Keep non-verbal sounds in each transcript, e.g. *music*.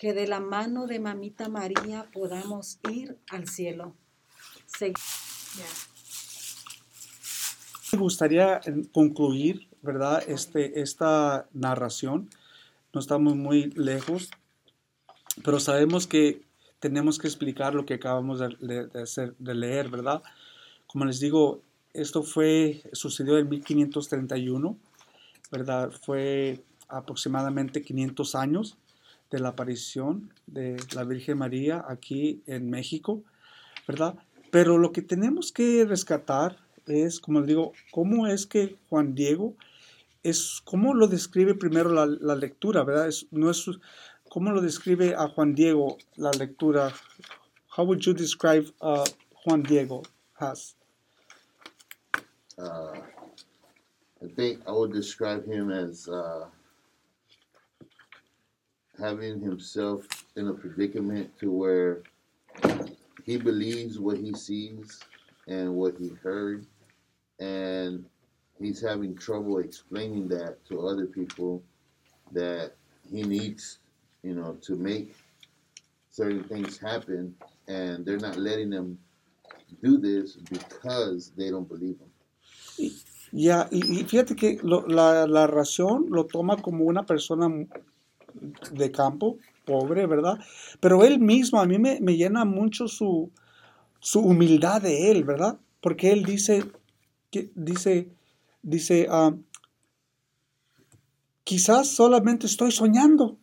que de la mano de mamita María podamos ir al cielo. Me gustaría eh, concluir, ¿verdad? Este, esta narración. No estamos muy lejos, pero sabemos que tenemos que explicar lo que acabamos de, hacer, de leer, ¿verdad? Como les digo, esto fue, sucedió en 1531, ¿verdad? Fue aproximadamente 500 años de la aparición de la Virgen María aquí en México, ¿verdad? Pero lo que tenemos que rescatar es, como digo, cómo es que Juan Diego es, cómo lo describe primero la, lectura, ¿verdad? Es, no es, ¿Cómo lo describe a Juan Diego la lectura? How would you describe uh, Juan Diego Has? Uh, I think I would describe him as uh, having himself in a predicament to where he believes what he sees and what he heard, and he's having trouble explaining that to other people that he needs, you know, to make certain things happen, and they're not letting him do this because they don't believe him. Ya, y, y, fíjate que lo, la, la razón lo toma como una persona de campo, pobre, ¿verdad? Pero él mismo, a mí me, llena mucho su, su, humildad de él, ¿verdad? Porque él dice, que, dice, dice, ah, quizás solamente estoy soñando,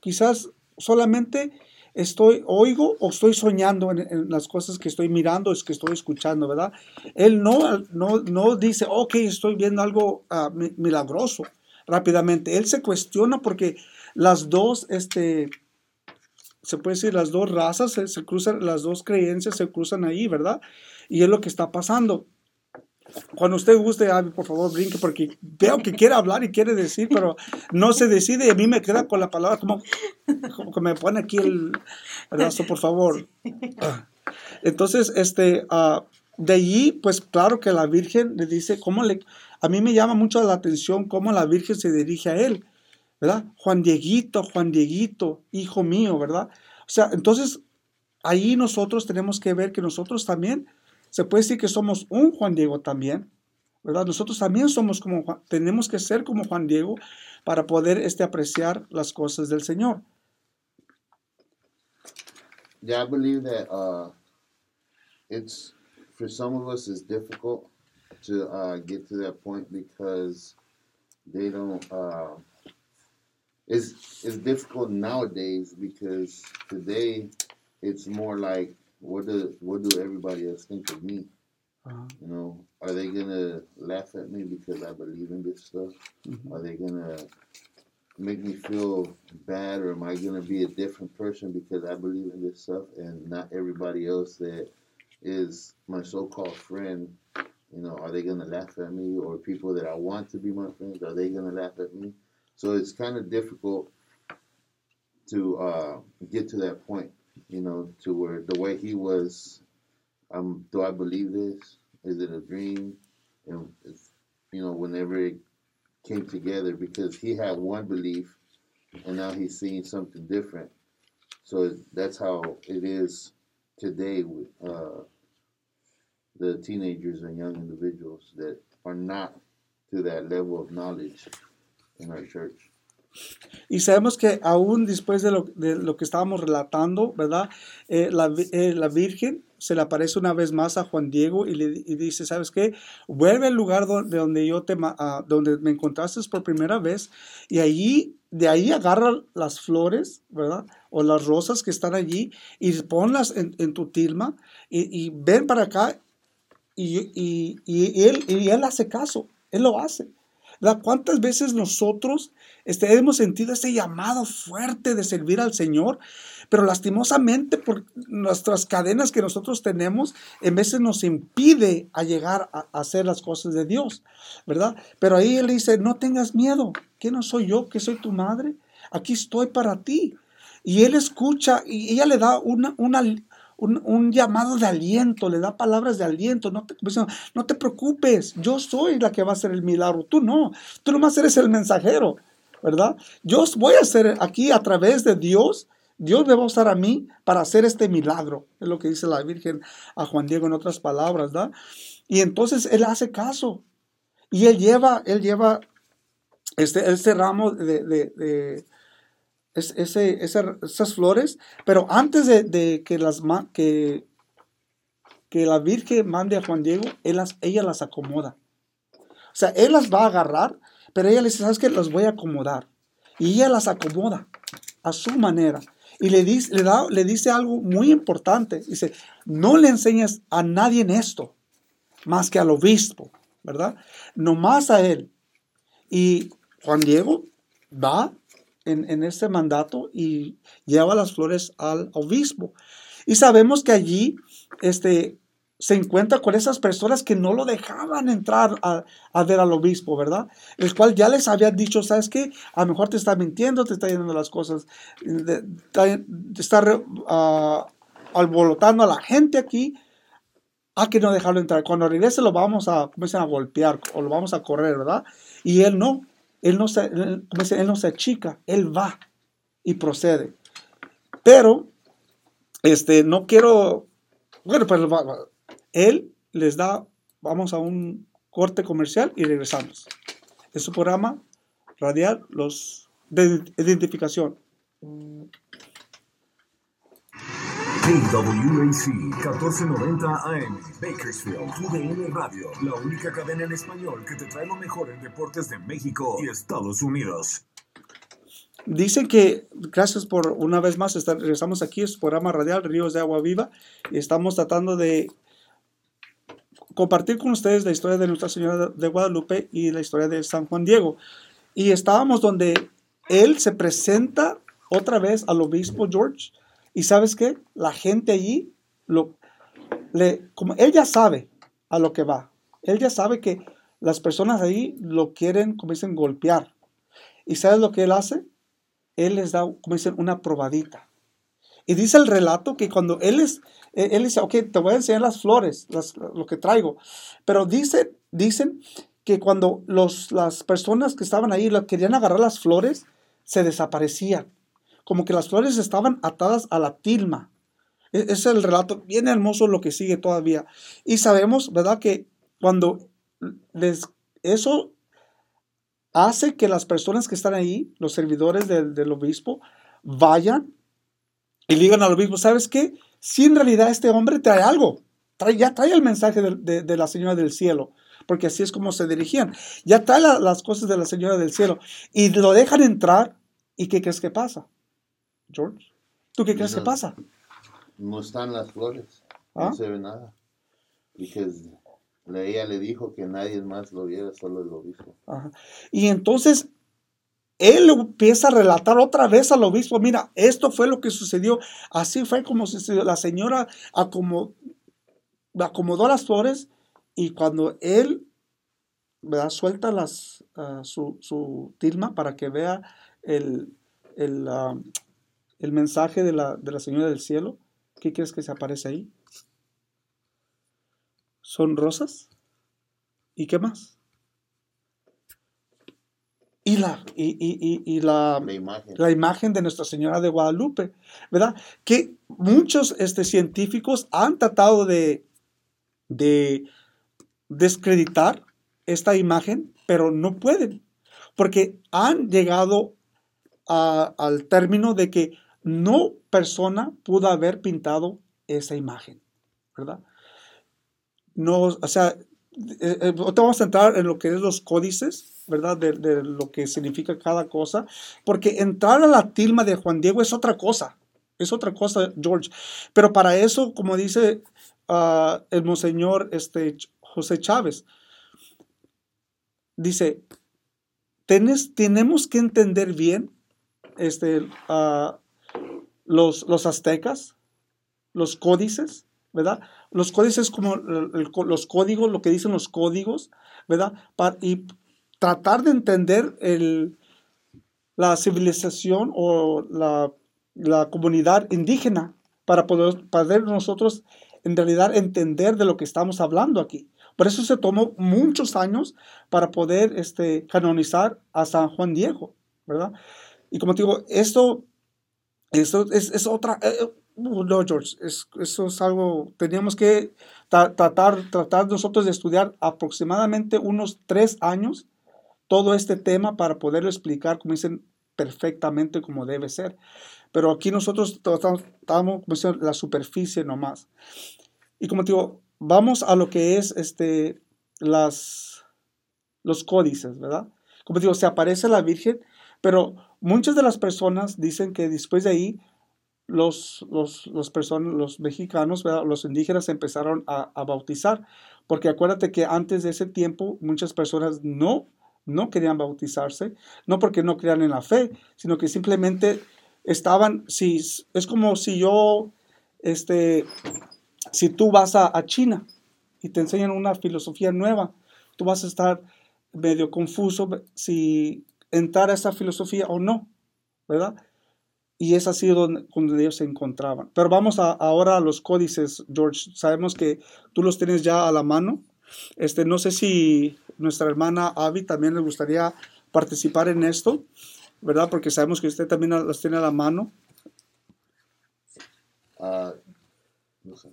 quizás solamente estoy, oigo o estoy soñando en, las cosas que estoy mirando, es que estoy escuchando, ¿verdad? Él no, no, no dice, ok, estoy viendo algo ah, milagroso rápidamente. Él se cuestiona porque las dos, este, se puede decir, las dos razas se, cruzan, las dos creencias se cruzan ahí, ¿verdad? Y es lo que está pasando. Cuando usted guste, por favor, brinque, porque veo que quiere hablar y quiere decir, pero no se decide y a mí me queda con la palabra como, como que me pone aquí el brazo, por favor. Entonces, este, uh, de allí, pues claro que la Virgen le dice, ¿cómo le, a mí me llama mucho la atención cómo la Virgen se dirige a él. ¿Verdad? Juan Dieguito, Juan Dieguito, hijo mío, ¿verdad? O sea, entonces ahí nosotros tenemos que ver que nosotros también, se puede decir que somos un Juan Diego también, ¿verdad? Nosotros también somos como tenemos que ser como Juan Diego para poder este, apreciar las cosas del Señor. Yeah, I believe that uh, it's for some of us it's difficult to uh, get to that point because they don't uh, it's it's difficult nowadays because today it's more like what do what do everybody else think of me? Uh-huh. You know, are they gonna laugh at me because I believe in this stuff? Mm-hmm. Are they gonna make me feel bad, or am I gonna be a different person because I believe in this stuff and not everybody else that is my so-called friend? You know, are they gonna laugh at me, or people that I want to be my friends? Are they gonna laugh at me? So it's kind of difficult to uh, get to that point, you know, to where the way he was, um, do I believe this? Is it a dream? And you know, whenever it came together, because he had one belief, and now he's seeing something different. So that's how it is today with uh, the teenagers and young individuals that are not to that level of knowledge Y sabemos que aún después de lo, de lo que estábamos relatando, ¿verdad? Eh, la, eh, la, Virgen se le aparece una vez más a Juan Diego y le dice, ¿sabes qué? Vuelve al lugar donde, donde yo te, uh, donde me encontraste por primera vez y allí, de ahí agarra las flores, ¿verdad? O las rosas que están allí y ponlas en, en tu tilma y, y, ven para acá y, y, y, él, y él hace caso, él lo hace. ¿Cuántas veces nosotros este, hemos sentido ese llamado fuerte de servir al Señor? Pero lastimosamente por nuestras cadenas que nosotros tenemos, en veces nos impide a llegar a, hacer las cosas de Dios, ¿verdad? Pero ahí Él dice, no tengas miedo, que no soy yo, que soy tu madre, aquí estoy para ti. Y Él escucha y ella le da una, una, un, llamado de aliento, le da palabras de aliento. No te, no te preocupes, yo soy la que va a hacer el milagro, tú no, tú nomás eres el mensajero, ¿verdad? Yo voy a hacer aquí a través de Dios, Dios me va a usar a mí para hacer este milagro. Es lo que dice la Virgen a Juan Diego en otras palabras, ¿da? Y entonces él hace caso. Y él lleva, él lleva este, este ramo de ese, esas flores, pero antes de, que, las, que, que la Virgen mande a Juan Diego, él las, ella las acomoda. O sea, él las va a agarrar, pero ella le dice, ¿sabes qué? Las voy a acomodar. Y ella las acomoda a su manera. Y le dice, le, da, le dice algo muy importante. Dice, no le enseñes a nadie en esto, más que al obispo, ¿verdad? No más a él. Y Juan Diego va en, en este mandato y lleva las flores al obispo. Y sabemos que allí este, se encuentra con esas personas que no lo dejaban entrar a, ver al obispo, ¿verdad? El cual ya les había dicho, ¿sabes qué? A lo mejor te está mintiendo, te está yendo las cosas, te está uh, alborotando a la gente aquí. Hay que no dejarlo entrar. Cuando regrese lo vamos a, a golpear o lo vamos a correr, ¿verdad? Y él no, él no se, él, él no se achica, él va y procede. Pero, este, no quiero, bueno, pues él les da, vamos a un corte comercial y regresamos. Es su programa radial, los de identificación. KWAC 1490 AM, Bakersfield, UDN Radio, la única cadena en español que te trae lo mejor en deportes de México y Estados Unidos. Dicen que, gracias por una vez más, regresamos aquí, es programa radial Ríos de Agua Viva, y estamos tratando de compartir con ustedes la historia de Nuestra Señora de Guadalupe y la historia de San Juan Diego. Y estábamos donde él se presenta otra vez al obispo George. Y sabes qué? La gente allí, lo, le, como él ya sabe a lo que va. Él ya sabe que las personas ahí lo quieren, como dicen, golpear. ¿Y sabes lo que él hace? Él les da, como dicen, una probadita. Y dice el relato que cuando él, es, eh, él dice, ok, te voy a enseñar las flores, lo que traigo. Pero dice, dicen que cuando los, las personas que estaban ahí querían agarrar las flores, se desaparecían. Como que las flores estaban atadas a la tilma. E, es el relato bien hermoso lo que sigue todavía. Y sabemos, ¿verdad? Que cuando eso hace que las personas que están ahí, los servidores del, obispo, vayan y digan al obispo, ¿sabes qué? Si en realidad este hombre trae algo, ya trae el mensaje de, la Señora del Cielo, porque así es como se dirigían. Ya trae las cosas de la Señora del Cielo y lo dejan entrar. ¿Y qué crees que pasa? George, ¿tú qué crees que pasa? No están las flores, no ¿Ah? se ve nada. Ella le dijo que nadie más lo viera, solo el obispo. Y entonces él empieza a relatar otra vez al obispo, mira, esto fue lo que sucedió, así fue como sucedió. La señora acomodó, acomodó las flores y cuando él ¿verdad? suelta las, ah, su, tilma para que vea el, el, ah, mensaje de la, de la Señora del Cielo, ¿qué crees que se aparece ahí? ¿Son rosas? ¿Y qué más? y la, y, la, imagen. de Nuestra Señora de Guadalupe, ¿verdad? Que muchos este, científicos han tratado de, de descreditar esta imagen, pero no pueden, porque han llegado al término de que no persona pudo haber pintado esa imagen, ¿verdad? No, o sea, eh, eh, vamos a entrar en lo que es los códices, ¿verdad? De, lo que significa cada cosa, porque entrar a la tilma de Juan Diego es otra cosa, es otra cosa, George. Pero para eso, como dice ah, el monseñor este, José Chávez, dice, tenemos que entender bien este, ah, los, los aztecas, los códices, ¿verdad? Los códices como los códigos, lo que dicen los códigos, ¿verdad? y tratar de entender la civilización o la, comunidad indígena para poder, poder nosotros en realidad entender de lo que estamos hablando aquí. Por eso se tomó muchos años para poder este, canonizar a San Juan Diego, ¿verdad? Y como te digo, esto Eso es, es otra... eh, eh, no, George, es- eso es algo... Teníamos que tra- tratar, tratar nosotros de estudiar aproximadamente unos tres años todo este tema para poderlo explicar, como dicen, perfectamente como debe ser. Pero aquí nosotros tratamos, como dicen, la superficie nomás. Y como te digo, vamos a lo que es este, las, los códices, ¿verdad? Como te digo, se aparece la Virgen, pero muchas de las personas dicen que después de ahí los, los, los, personas, los mexicanos, los indígenas empezaron a, a bautizar, porque acuérdate que antes de ese tiempo muchas personas no, no querían bautizarse, no porque no crean en la fe, sino que simplemente estaban, si, es como si yo, este, si tú vas a, a China y te enseñan una filosofía nueva, tú vas a estar medio confuso si entrar a esa filosofía o no, ¿verdad? Y es así donde, donde ellos se encontraban. Pero vamos a, ahora a los códices, George. Sabemos que tú los tienes ya a la mano. Este, no sé si nuestra hermana Abby también le gustaría participar en esto, ¿verdad? Porque sabemos que usted también las tiene a la mano. No sé.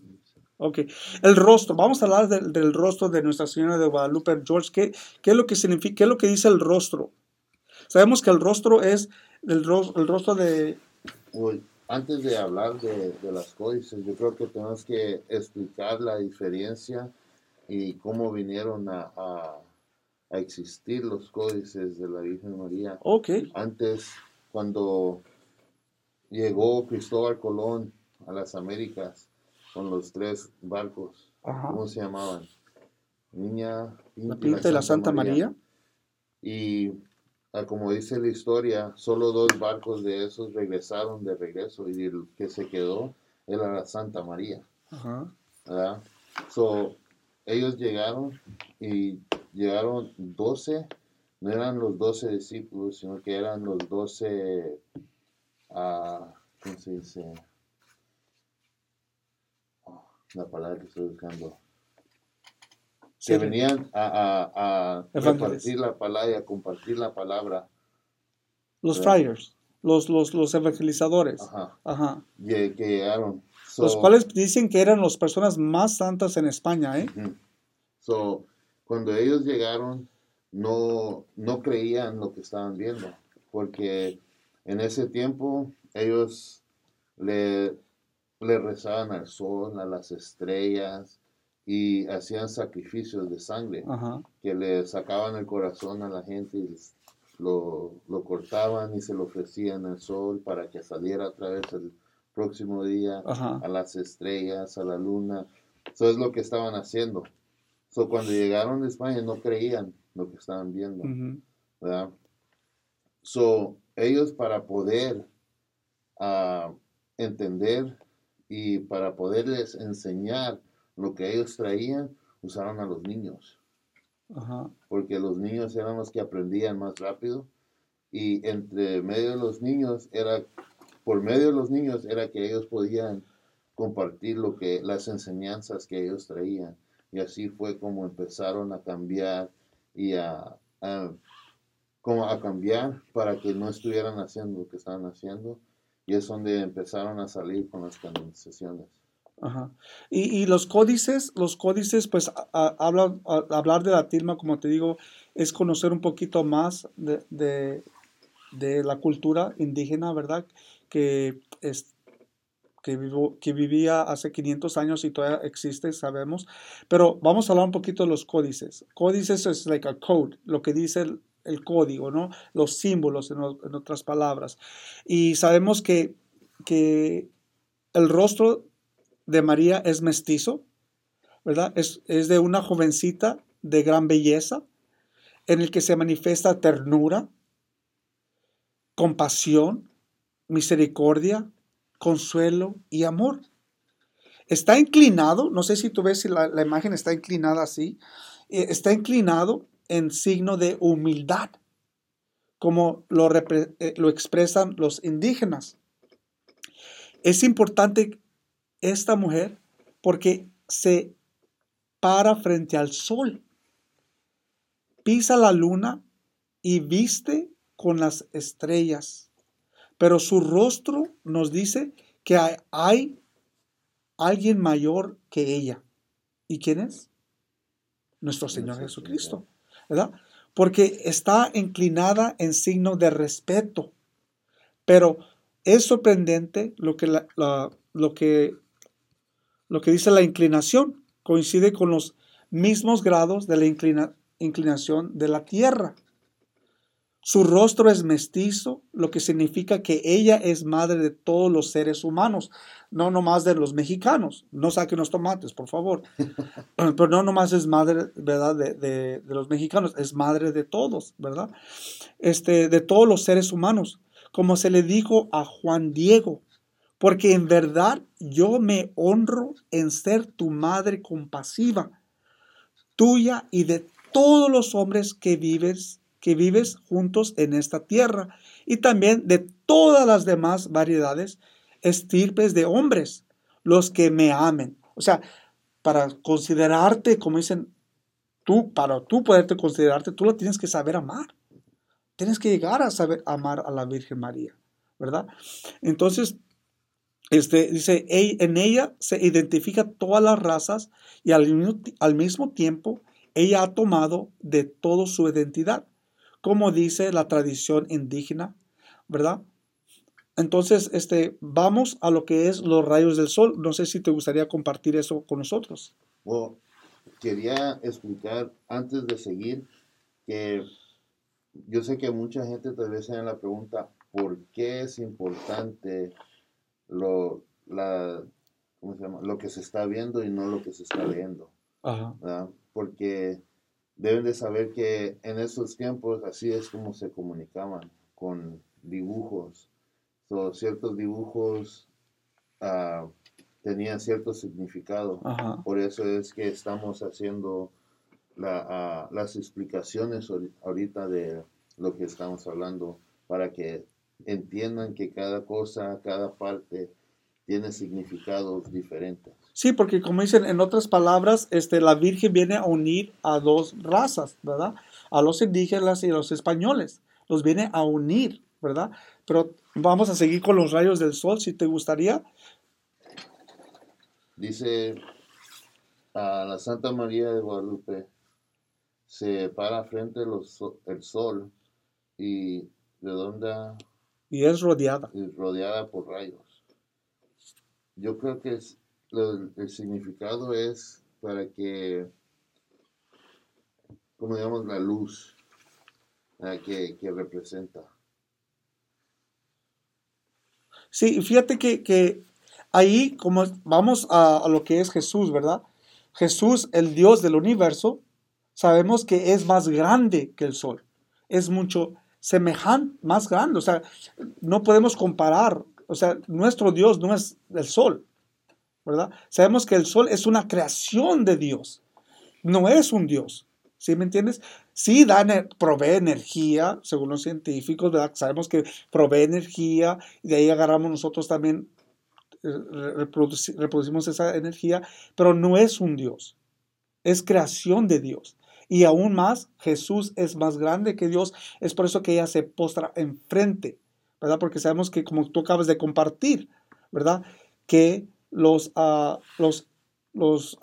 Ok, el rostro, vamos a hablar del, del rostro de Nuestra Señora de Guadalupe, George. ¿Qué, ¿Qué, es lo que significa, qué es lo que dice el rostro? Sabemos que el rostro es el, ro el rostro de... Well, antes de hablar de, de, las códices, yo creo que tenemos que explicar la diferencia y cómo vinieron a, a, a existir los códices de la Virgen María. Ok. Antes, cuando llegó Cristóbal Colón a las Américas con los tres barcos, Ajá. ¿cómo se llamaban? Niña Pinta, la Pinta y la Santa María. María. Y como dice la historia, solo dos barcos de esos regresaron de regreso y el que se quedó era la Santa María. Ajá. ¿verdad? So, ellos llegaron y llegaron 12, no eran los 12 discípulos, sino que eran los 12, uh, ¿cómo se dice? Oh, la palabra que estoy buscando. Sí. Que venían a, a, a repartir la palabra y a compartir la palabra. Los ¿verdad? friars, los, los, los evangelizadores. Ajá. Ajá. lle- Que llegaron. Los So, cuales dicen que eran las personas más santas en España, ¿eh? So, cuando ellos llegaron, no, no creían lo que estaban viendo, porque en ese tiempo ellos le, le rezaban al sol, a las estrellas y hacían sacrificios de sangre, Ajá. que le sacaban el corazón a la gente y lo, lo cortaban y se lo ofrecían al sol para que saliera otra vez el próximo día Ajá. a las estrellas, a la luna. Eso es lo que estaban haciendo. So, cuando llegaron de España no creían lo que estaban viendo. ¿verdad? So, ellos para poder ah, entender y para poderles enseñar lo que ellos traían, usaron a los niños, Ajá. porque los niños eran los que aprendían más rápido y entre medio de los niños era por medio de los niños era que ellos podían compartir lo que las enseñanzas que ellos traían y así fue como empezaron a cambiar y a, a- como a cambiar para que no estuvieran haciendo lo que estaban haciendo y es donde empezaron a salir con las canonizaciones. Ajá. Y, y los códices, los códices, pues a- a- a- hablar de la tilma, como te digo, es conocer un poquito más de, de- de la cultura indígena, ¿verdad? Que, es, que, vivo- que vivía hace 500 años y todavía existe, sabemos. Pero vamos a hablar un poquito de los códices. Códices es like a code, lo que dice el, el código, ¿no? Los símbolos, en, o- en otras palabras. Y sabemos que, que el rostro de María es mestizo, ¿verdad? Es, es de una jovencita de gran belleza, en el que se manifiesta ternura, compasión, misericordia, consuelo y amor. Está inclinado, no sé si tú ves si la, imagen está inclinada así, eh, está inclinado en signo de humildad, como lo, eh, lo expresan los indígenas. Es importante esta mujer porque se para frente al sol, pisa la luna y viste con las estrellas. pero su rostro nos dice que hay, hay alguien mayor que ella. ¿Y quién es? Nuestro Señor Nuestro Jesucristo, ¿verdad? Porque está inclinada en signo de respeto. Pero es sorprendente lo que, la- la- lo que, lo que dice la inclinación. Coincide con los mismos grados de la inclina- inclinación de la tierra. Su rostro es mestizo, lo que significa que ella es madre de todos los seres humanos, no nomás de los mexicanos. No saquen los tomates, por favor. *laughs* Pero no nomás es madre, ¿verdad? De, de- de los mexicanos, es madre de todos, ¿verdad? Este, de todos los seres humanos, como se le dijo a Juan Diego, porque en verdad yo me honro en ser tu madre compasiva, tuya y de todos los hombres que vives, que vives juntos en esta tierra, y también de todas las demás variedades, estirpes de hombres, los que me amen. O sea, para considerarte, como dicen, tú, para tú poderte considerarte, tú la tienes que saber amar. Tienes que llegar a saber amar a la Virgen María, ¿verdad? Entonces, este, dice, "Ey- en ella se identifica todas las razas y al mismo, tiempo ella ha tomado de todo su identidad, como dice la tradición indígena, ¿verdad? Entonces, este, vamos a lo que es los rayos del sol. No sé si te gustaría compartir eso con nosotros. Well, quería explicar antes de seguir que yo sé que mucha gente tal vez se la pregunta, ¿por qué es importante lo, la, ¿cómo se llama? lo que se está viendo y no lo que se está leyendo? Ajá. Porque deben de saber que en esos tiempos así es como se comunicaban con dibujos. So, ciertos dibujos ah, tenían cierto significado. Ajá. Por eso es que estamos haciendo la, ah, las explicaciones ahori- ahorita de lo que estamos hablando para que entiendan que cada cosa, cada parte tiene significados diferentes. Sí, porque como dicen en otras palabras, este, la Virgen viene a unir a dos razas, ¿verdad? A los indígenas y a los españoles. Los viene a unir, ¿verdad? Pero vamos a seguir con los rayos del sol, si te gustaría. Dice a la Santa María de Guadalupe se para frente los el sol y redonda Y es rodeada. y rodeada por rayos. Yo creo que es- lo- el significado es para que, como digamos, la luz que, que representa. Sí, y fíjate que, que ahí, como vamos a, a lo que es Jesús, ¿verdad? Jesús, el Dios del universo, sabemos que es más grande que el sol. Es mucho semejante, más grande. O sea, no podemos comparar. O sea, nuestro Dios no es el sol, ¿verdad? Sabemos que el sol es una creación de Dios. No es un Dios. ¿Sí me entiendes? Sí da, ener- provee energía, según los científicos, ¿verdad? Sabemos que provee energía y de ahí agarramos nosotros también, eh, reproduci- reproducimos esa energía, pero no es un Dios, es creación de Dios. Y aún más, Jesús es más grande que Dios, es por eso que ella se postra enfrente, ¿verdad? Porque sabemos que como tú acabas de compartir, ¿verdad? Que los, ah, los, los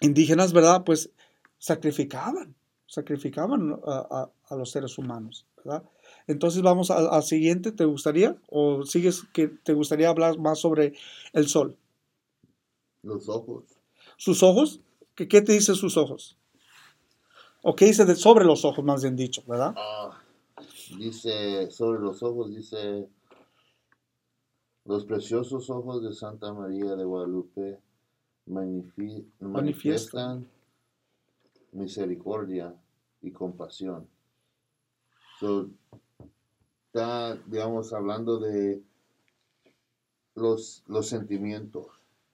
indígenas, ¿verdad? Pues sacrificaban, sacrificaban a, a- a los seres humanos, ¿verdad? Entonces vamos al, siguiente, ¿te gustaría? ¿O sigues que te gustaría hablar más sobre el sol? Los ojos. ¿Sus ojos? ¿Qué, qué te dice sus ojos? ¿O qué dice de, sobre los ojos, más bien dicho, verdad? Ah, dice sobre los ojos, dice los preciosos ojos de Santa María de Guadalupe manifiestan misericordia y compasión. So, está, digamos, hablando de los, los sentimientos.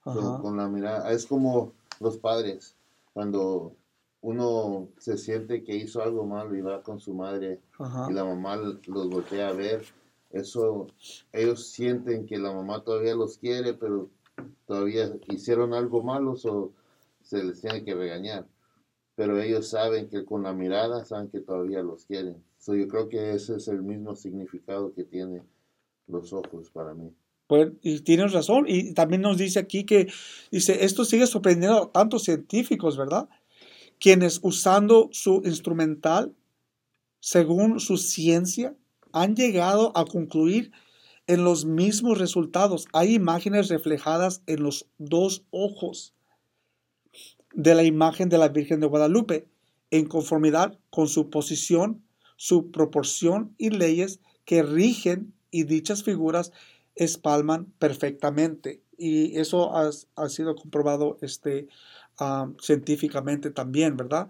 So, con la mirada, es como los padres, cuando uno se siente que hizo algo malo y va con su madre Ajá. y la mamá los voltea a ver, eso, ellos sienten que la mamá todavía los quiere, pero todavía hicieron algo malo, o se les tiene que regañar. Pero ellos saben que con la mirada saben que todavía los quieren. So, yo creo que ese es el mismo significado que tiene los ojos para mí. Pues, y tienes razón. Y también nos dice aquí que, dice, esto sigue sorprendiendo a tantos científicos, ¿verdad? Quienes usando su instrumental, según su ciencia, han llegado a concluir en los mismos resultados. Hay imágenes reflejadas en los dos ojos de la imagen de la Virgen de Guadalupe, en conformidad con su posición, su proporción y leyes que rigen y dichas figuras espalman perfectamente. Y eso ha, ha sido comprobado este, científicamente también, ¿verdad?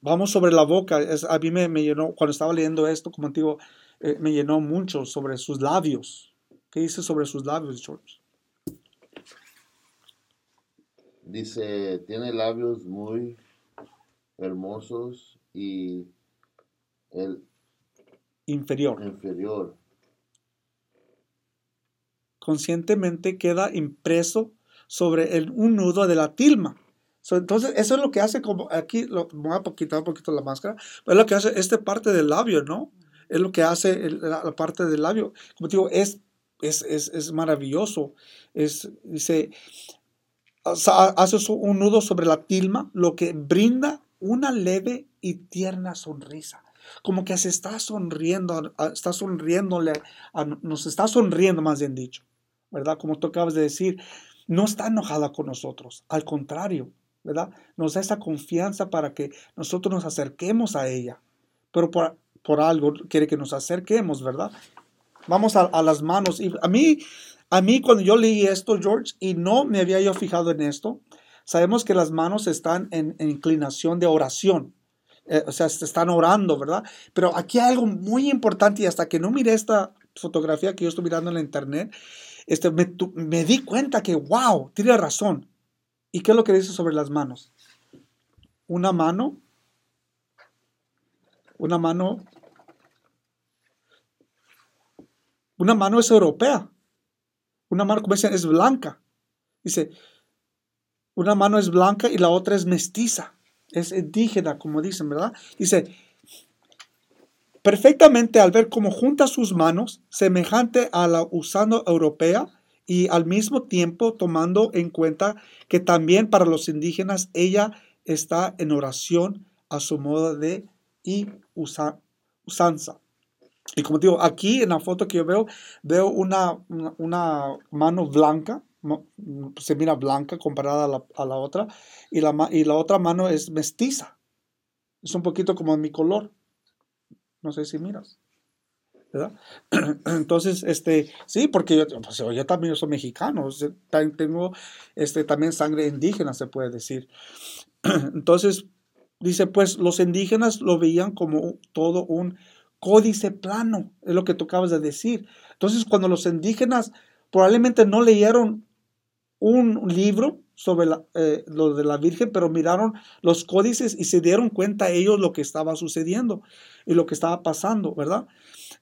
Vamos sobre la boca. Es, a mí me, me llenó, cuando estaba leyendo esto, como digo, eh, me llenó mucho sobre sus labios. ¿Qué dice sobre sus labios, George? Dice, tiene labios muy hermosos y el Inferior. inferior. Conscientemente queda impreso sobre el, un nudo de la tilma. So, entonces, eso es lo que hace como aquí, lo, voy a quitar un poquito la máscara, pero es lo que hace esta parte del labio, ¿no? Es lo que hace el- la, la parte del labio. Como te digo, es, es, es, es maravilloso. Es, dice, hace un nudo sobre la tilma, lo que brinda una leve y tierna sonrisa. Como que se está sonriendo, está sonriéndole, nos está sonriendo más bien dicho, ¿verdad? Como tú acabas de decir, no está enojada con nosotros, al contrario, ¿verdad? Nos da esa confianza para que nosotros nos acerquemos a ella, pero por, por algo quiere que nos acerquemos, ¿verdad? Vamos a, a las manos. Y a mí, a mí cuando yo leí esto, George, y no me había yo fijado en esto, sabemos que las manos están en, inclinación de oración. Eh, o sea, se están orando, ¿verdad? Pero aquí hay algo muy importante y hasta que no miré esta fotografía que yo estoy mirando en la internet, este, me, me di cuenta que, wow, tiene razón. ¿Y qué es lo que dice sobre las manos? Una mano, una mano, una mano es europea, una mano, como dicen, es blanca. Dice, una mano es blanca y la otra es mestiza, es indígena, como dicen, ¿verdad? Dice, perfectamente al ver cómo junta sus manos, semejante a la usando europea, y al mismo tiempo tomando en cuenta que también para los indígenas ella está en oración a su modo de y usa- usanza. Y como digo, aquí en la foto que yo veo, veo una, una, mano blanca, se mira blanca comparada a la, a la otra, y la, y la otra mano es mestiza. Es un poquito como mi color. No sé si miras. *clears throat* Entonces, este, sí, porque yo, pues, yo también soy mexicano, tengo este, también sangre indígena, se puede decir. *clears throat* Entonces, dice, pues los indígenas lo veían como todo un códice plano, es lo que tú acabas de decir. Entonces, cuando los indígenas probablemente no leyeron un libro sobre eh, lo de la Virgen, pero miraron los códices y se dieron cuenta ellos lo que estaba sucediendo y lo que estaba pasando, ¿verdad?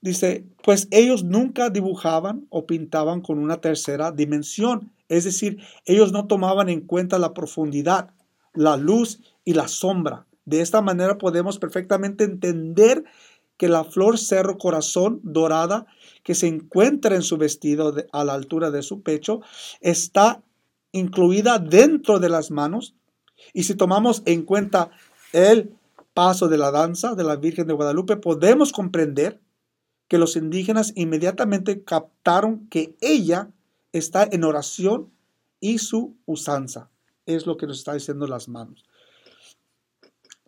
Dice, pues ellos nunca dibujaban o pintaban con una tercera dimensión, es decir, ellos no tomaban en cuenta la profundidad, la luz y la sombra. De esta manera podemos perfectamente entender que la flor cerro corazón dorada que se encuentra en su vestido a la altura de su pecho está incluida dentro de las manos. Y si tomamos en cuenta el paso de la danza de la Virgen de Guadalupe, podemos comprender que los indígenas inmediatamente captaron que ella está en oración y su usanza. Es lo que nos está diciendo las manos.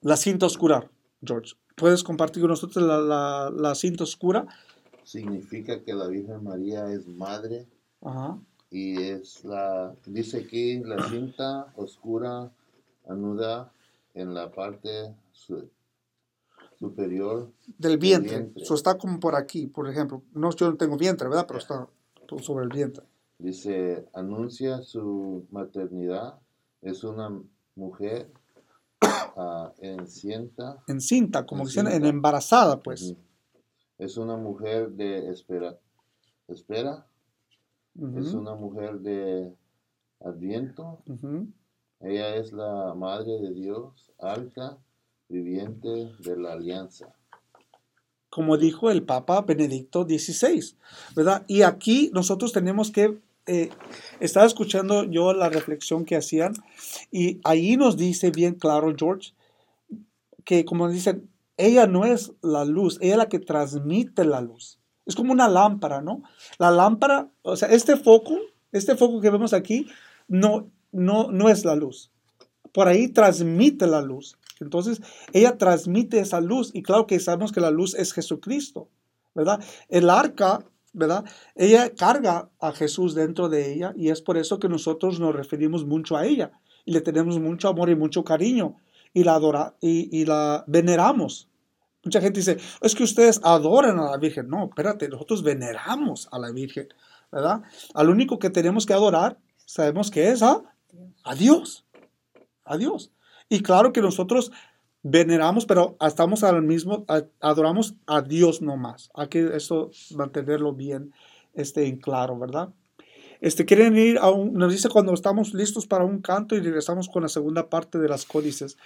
La cinta oscura, George. ¿Puedes compartir con nosotros la, la- la cinta oscura? Significa que la Virgen María es madre Ajá. Y es la, dice aquí, la cinta oscura anuda en la parte su- superior Del vientre. vientre. Eso está como por aquí, por ejemplo. No, yo no tengo vientre, ¿verdad? Pero está todo sobre el vientre. Dice, anuncia su maternidad. Es una mujer *coughs* ah, encinta. En cinta, como dicen, en Encinta. embarazada, pues. Es una mujer de espera. Espera. Es una mujer de adviento. Ella es la madre de Dios, arca viviente de la alianza. como dijo el Papa Benedicto XVI, ¿verdad? Y aquí nosotros tenemos que, eh, estaba escuchando yo la reflexión que hacían y ahí nos dice bien claro George que como dicen, ella no es la luz, ella es la que transmite la luz. Es como una lámpara, ¿no? La lámpara, o sea, este foco, este foco que vemos aquí, no, no, no es la luz. Por ahí transmite la luz. Entonces, ella transmite esa luz y claro que sabemos que la luz es Jesucristo, ¿verdad? El arca, ¿verdad? Ella carga a Jesús dentro de ella y es por eso que nosotros nos referimos mucho a ella y le tenemos mucho amor y mucho cariño y la, adora, y, y la veneramos. Mucha gente dice, es que ustedes adoran a la Virgen. No, espérate, nosotros veneramos a la Virgen, ¿verdad? Al único que tenemos que adorar, sabemos que es a, a Dios, a Dios. Y claro que nosotros veneramos, pero estamos al mismo, adoramos a Dios nomás. Hay que eso mantenerlo bien este, en claro, ¿verdad? Este, quieren ir a un, nos dice cuando estamos listos para un canto y regresamos con la segunda parte de las códices.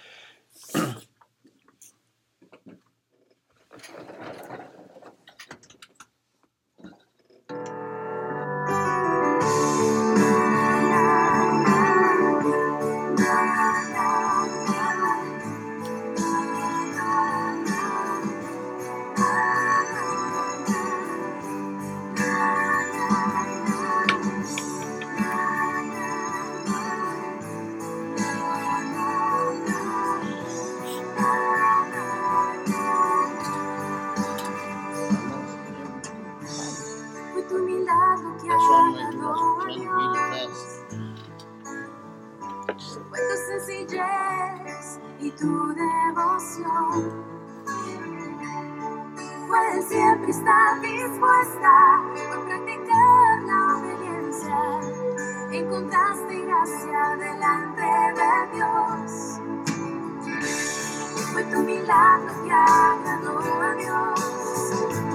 Estar dispuesta por practicar la obediencia. Encontraste gracia delante de Dios. Fue tu milagro que agradó a Dios.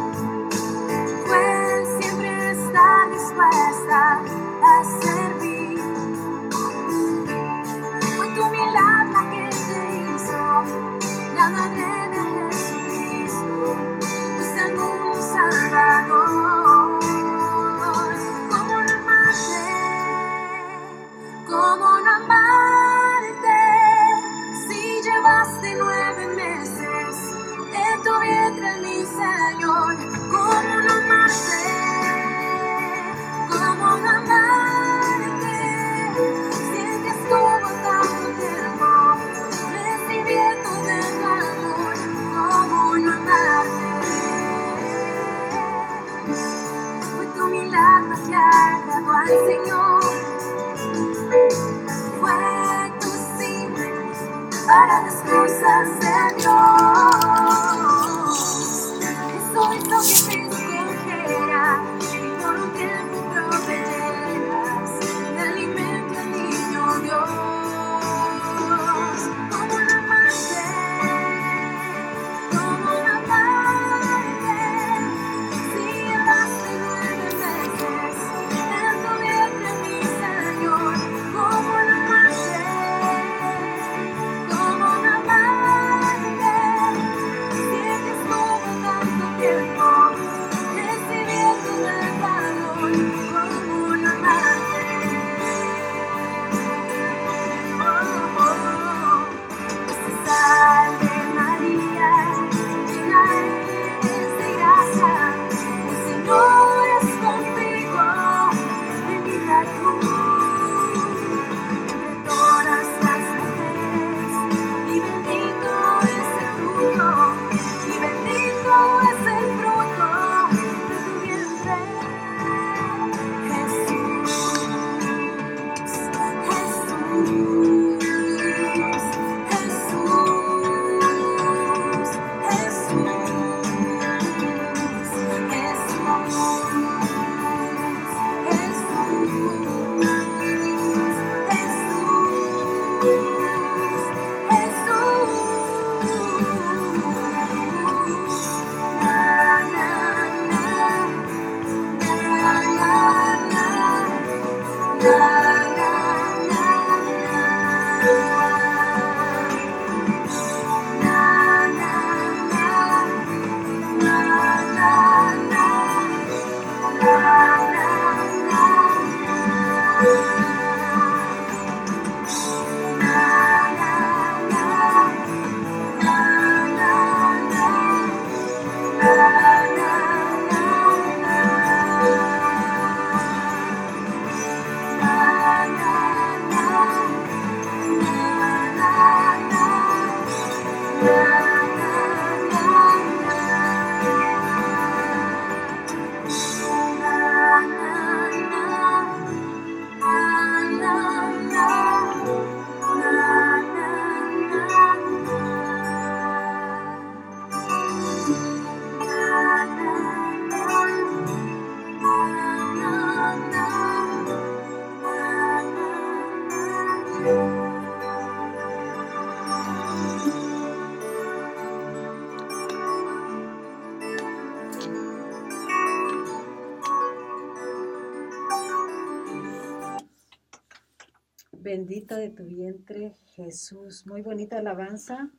Bendita de tu vientre, Jesús. Muy bonita alabanza,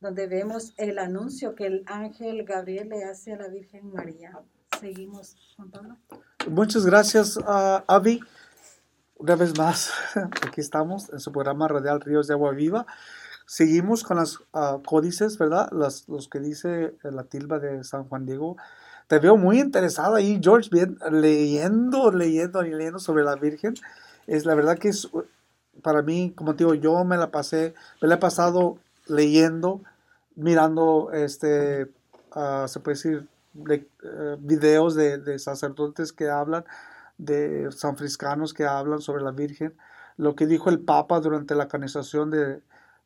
donde vemos el anuncio que el ángel Gabriel le hace a la Virgen María. Seguimos, Juan Pablo. Muchas gracias, ah, Avi. Una vez más, *laughs* aquí estamos en su programa Radial Ríos de Agua Viva. Seguimos con los códices, ¿verdad? Las- los que dice la tilba de San Juan Diego. Te veo muy interesado ahí, George, bien, leyendo, leyendo y leyendo sobre la Virgen. Es la verdad que es, para mí, como te digo, yo me la pasé, me la he pasado leyendo, mirando, este, ah, se puede decir, eh, videos de, de sacerdotes que hablan, de sanfriscanos que hablan sobre la Virgen, lo que dijo el Papa durante la canonización de,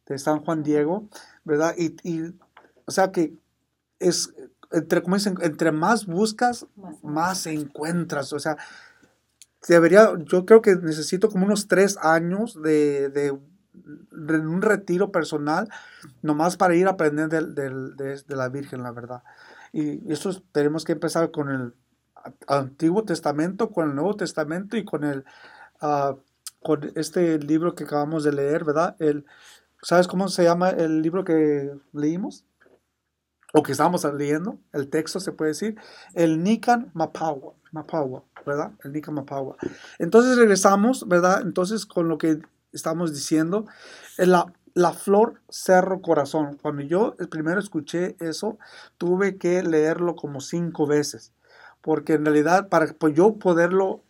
de San Juan Diego, ¿verdad? Y, y, o sea que es, entre, como dicen, entre más buscas, Más- más encuentras, o sea, debería, yo creo que necesito como unos tres años de, de, un retiro personal, nomás para ir a aprender de, de la Virgen, la verdad. Y eso es- tenemos que empezar con el Antiguo Testamento, con el Nuevo Testamento y con el ah, con este libro que acabamos de leer, ¿verdad? El, ¿Sabes cómo se llama el libro que leímos? O que estábamos leyendo, el texto se puede decir, el Nican Mapawa, Mapawa, ¿verdad? El Nican Mapawa. Entonces regresamos, ¿verdad? Entonces con lo que estamos diciendo, eh, la, la flor cerro corazón. Cuando yo primero escuché eso, tuve que leerlo como cinco veces, porque en realidad para pues, yo poderlo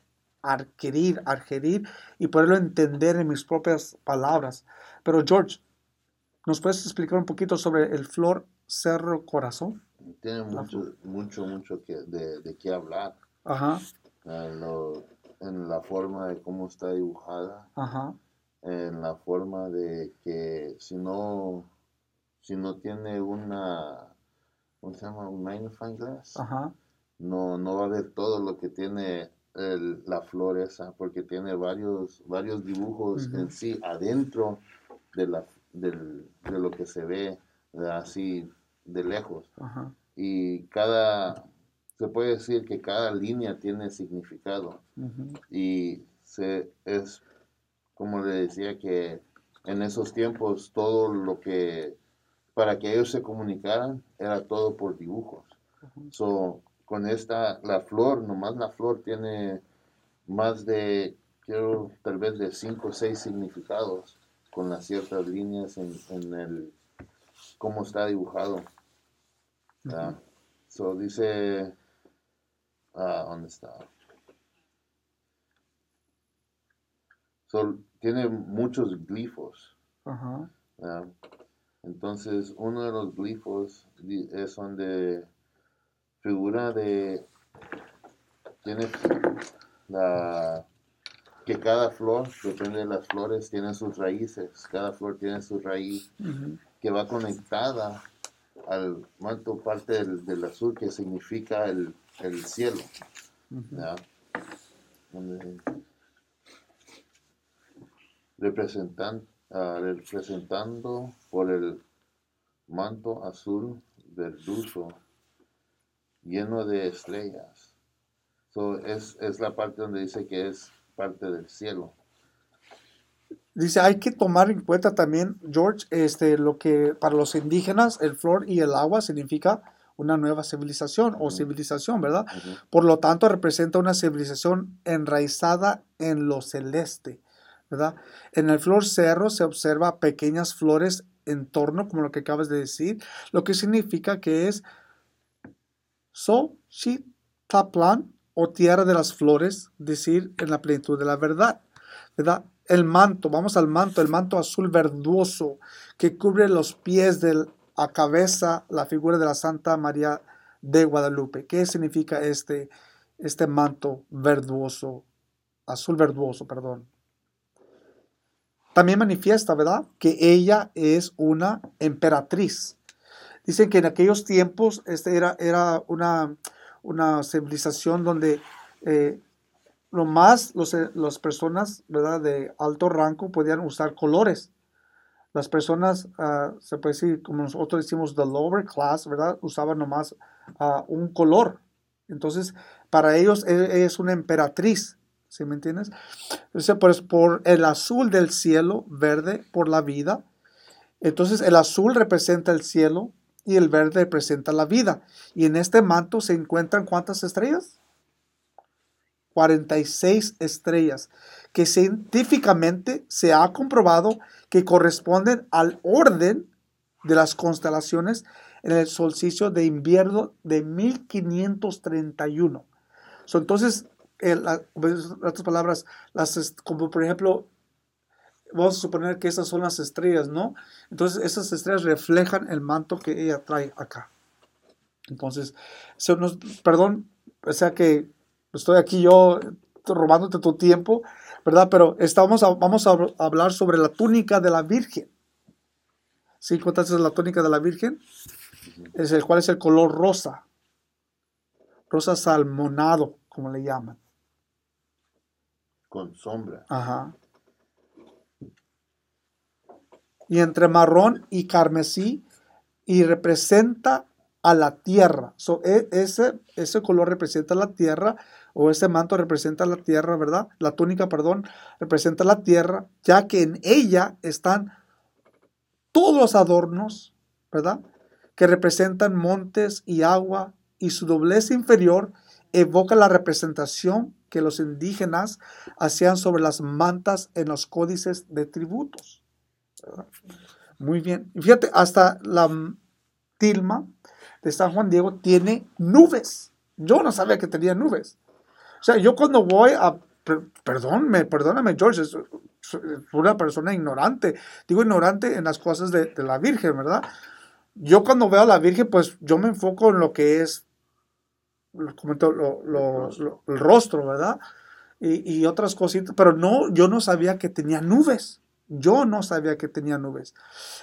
adquirir, adquirir y poderlo entender en mis propias palabras. Pero George, ¿nos puedes explicar un poquito sobre el flor cerro corazón? Tiene mucho, mucho, mucho que, de, de qué hablar. Ajá, En, lo- en la forma de cómo está dibujada, ajá, en la forma de que si no, si no tiene una, ¿cómo se llama? Un magnifying glass, ajá, no, no va a ver todo lo que tiene el- la flor esa, porque tiene varios, varios dibujos en sí adentro de, la, del- de lo que se ve así de lejos. ajá, Y cada, se puede decir que cada línea tiene significado. Y se, es, como le decía, que en esos tiempos todo lo que, para que ellos se comunicaran, era todo por dibujos. So, con esta, la flor, nomás la flor tiene más de, quiero, tal vez de cinco o seis significados con las ciertas líneas en, en el, cómo está dibujado. ¿verdad? So, dice, ah, ¿dónde está? So, tiene muchos glifos. ajá, ¿verdad? Entonces, uno de los glifos es donde figura de, tiene la, que cada flor, depende de las flores, tiene sus raíces. Cada flor tiene su raíz que va conectada al manto parte del, del azul que significa el, el cielo. ujú, ¿ya? Donde representan, ah, representando por el manto azul verdoso lleno de estrellas. So, es, es la parte donde dice que es parte del cielo. Dice, hay que tomar en cuenta también, George, este, lo que para los indígenas el flor y el agua significa una nueva civilización o civilización, ¿verdad? Por lo tanto, representa una civilización enraizada en lo celeste, ¿verdad? En el flor cerro se observa pequeñas flores en torno, como lo que acabas de decir, lo que significa que es Xochitaplan o tierra de las flores, decir en la plenitud de la verdad, ¿verdad? El manto, vamos al manto, el manto azul verdoso que cubre los pies de cabeza, la figura de la Santa María de Guadalupe. ¿Qué significa este, este manto verdoso, azul verdoso, perdón? También manifiesta, ¿verdad? Que ella es una emperatriz. Dicen que en aquellos tiempos este era, era una, una civilización donde eh, lo más eh, las personas, ¿verdad? De alto rango podían usar colores. Las personas, ah, se puede decir, como nosotros decimos, the lower class, ¿verdad? Usaban nomás ah, un color. Entonces, para ellos e- es una emperatriz, ¿sí me entiendes? Entonces, pues por el azul del cielo, verde por la vida. Entonces, el azul representa el cielo y el verde representa la vida. Y en este manto se encuentran cuántas estrellas? 46 estrellas, que científicamente se ha comprobado que corresponden al orden de las constelaciones en el solsticio de invierno de 1531. So, entonces, el- la- pues, en otras palabras, las, como por ejemplo, vamos a suponer que esas son las estrellas, ¿no? Entonces, esas estrellas reflejan el manto que ella trae acá. Entonces, nos- perdón, o sea que estoy aquí yo robándote tu tiempo, ¿verdad? Pero estamos a- vamos a hablar sobre la túnica de la Virgen. ¿Sí encontraste la túnica de la Virgen? Es el cual es el color rosa. Rosa salmonado, como le llaman. Con sombra. Ajá. Y entre marrón y carmesí y representa a la tierra. So, e- ese, ese color representa la tierra o ese manto representa la tierra, ¿verdad? La túnica, perdón, representa la tierra, ya que en ella están todos los adornos, ¿verdad? Que representan montes y agua y su doblez inferior evoca la representación que los indígenas hacían sobre las mantas en los códices de tributos. Muy bien. Fíjate, hasta la tilma de San Juan Diego tiene nubes. Yo no sabía que tenía nubes. O sea, yo cuando voy a... per- Perdóname, perdóname, George, es, una persona ignorante. Digo ignorante en las cosas de, de la Virgen, ¿verdad? Yo cuando veo a la Virgen, pues yo me enfoco en lo que es lo- lo- lo- lo- el rostro, ¿verdad? Y, y otras cositas, pero no, yo no sabía que tenía nubes. Yo no sabía que tenía nubes.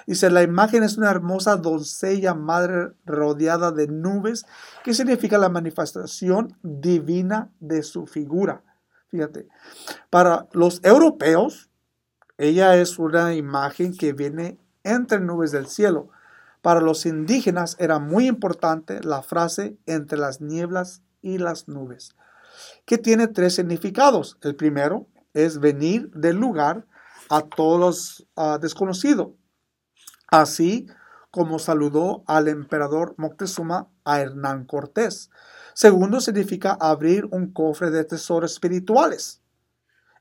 Dice, la imagen es una hermosa doncella madre rodeada de nubes, que significa la manifestación divina de su figura. Fíjate, para los europeos, ella es una imagen que viene entre nubes del cielo. Para los indígenas era muy importante la frase entre las nieblas y las nubes, que tiene tres significados. El primero es venir del lugar a todos los desconocidos, así como saludó al emperador Moctezuma a Hernán Cortés. Segundo significa abrir un cofre de tesoros espirituales.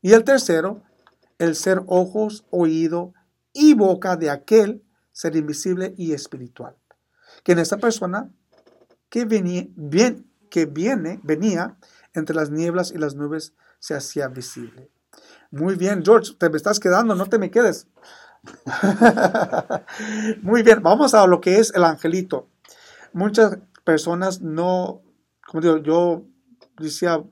Y el tercero, el ser ojos, oído y boca de aquel ser invisible y espiritual. Que en esta persona que venía, bien, que viene, venía entre las nieblas y las nubes se hacía visible. Muy bien, George, te me estás quedando, no te me quedes. *laughs* Muy bien, vamos a lo que es el angelito. Muchas personas no, como digo, yo decía,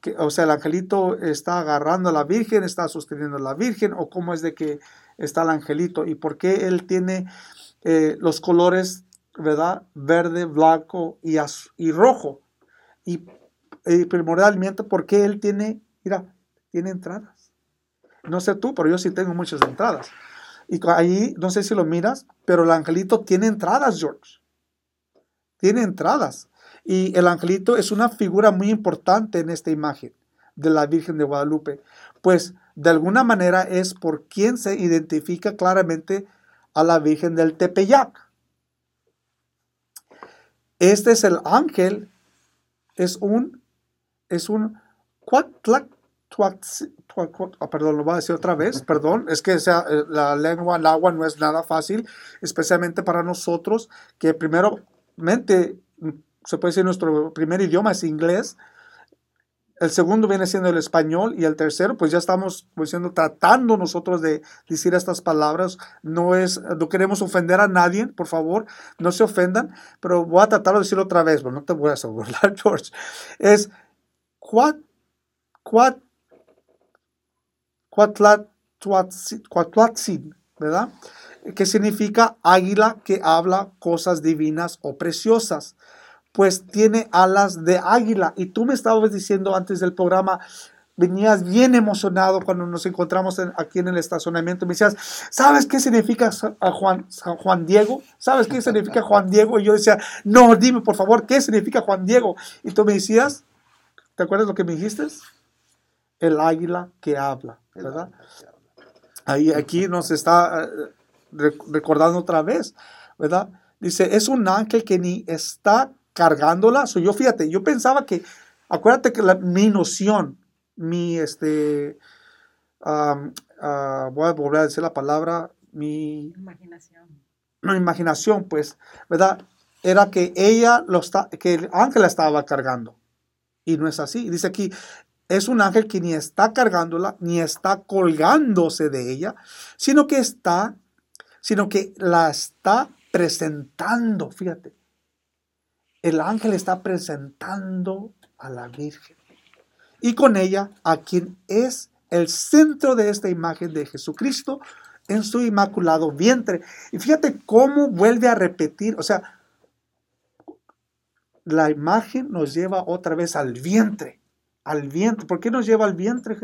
que, o sea, el angelito está agarrando a la Virgen, está sosteniendo a la Virgen, o cómo es de que está el angelito y por qué él tiene eh, los colores, ¿verdad? Verde, blanco y, y rojo. Y, primordialmente, ¿por qué él tiene, mira, tiene entradas? No sé tú, pero yo sí tengo muchas entradas. Y ahí, no sé si lo miras, pero el angelito tiene entradas, George. Tiene entradas. Y el angelito es una figura muy importante en esta imagen de la Virgen de Guadalupe, pues de alguna manera es por quien se identifica claramente a la Virgen del Tepeyac. Este es el ángel, es un, es un cuatlac- ah, perdón, lo voy a decir otra vez, perdón, es que eh, la lengua, el agua no es nada fácil, especialmente para nosotros, que primeramente, mm, se puede decir nuestro primer idioma es inglés, el segundo viene siendo el español y el tercero, pues ya estamos tratando nosotros de decir estas palabras. No es, no queremos ofender a nadie, por favor, no se ofendan, pero voy a tratar de decirlo otra vez, pero no te voy a burlar, *laughs* George. Es cuat, cuat, cuatlatzin, ¿verdad? Que significa águila que habla cosas divinas o preciosas pues tiene alas de águila. Y tú me estabas diciendo antes del programa, venías bien emocionado cuando nos encontramos en- aquí en el estacionamiento. Me decías, ¿sabes qué significa Juan, Juan Diego? ¿Sabes qué significa Juan Diego? Y yo decía, no, dime por favor, ¿qué significa Juan Diego? Y tú me decías, ¿te acuerdas lo que me dijiste? El águila que habla, ¿verdad? Ahí, aquí nos está eh, re- recordando otra vez, ¿verdad? Dice, es un ángel que ni está cargándola. So, yo fíjate, yo pensaba que, acuérdate que la- mi noción, mi, este, ah, voy a volver a decir la palabra, mi, Imaginación. mi imaginación, pues, ¿verdad? Era que ella lo está, que el ángel la estaba cargando. Y no es así. Dice aquí, es un ángel que ni está cargándola, ni está colgándose de ella, sino que está, sino que la está presentando, fíjate. El ángel está presentando a la Virgen. Y con ella a quien es el centro de esta imagen de Jesucristo en su inmaculado vientre. Y fíjate cómo vuelve a repetir, o sea, la imagen nos lleva otra vez al vientre, al vientre. ¿Por qué nos lleva al vientre?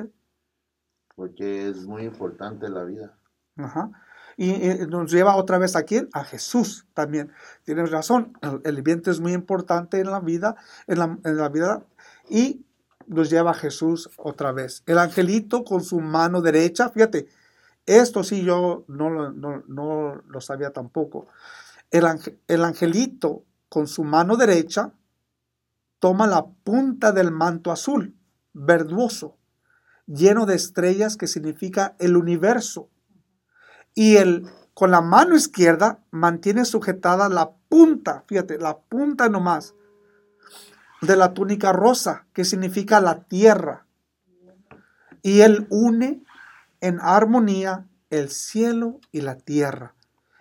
Porque es muy importante la vida. Ajá. Y nos lleva otra vez a quién? A Jesús también. Tienes razón, el, el vientre es muy importante en la vida, en la, en la vida, y nos lleva a Jesús otra vez. El angelito con su mano derecha, fíjate, esto sí yo no, lo- no, no lo sabía tampoco. El, ange- el angelito con su mano derecha toma la punta del manto azul, verdoso, lleno de estrellas que significa el universo y el con la mano izquierda mantiene sujetada la punta, fíjate, la punta nomás de la túnica rosa, que significa la tierra. Y él une en armonía el cielo y la tierra,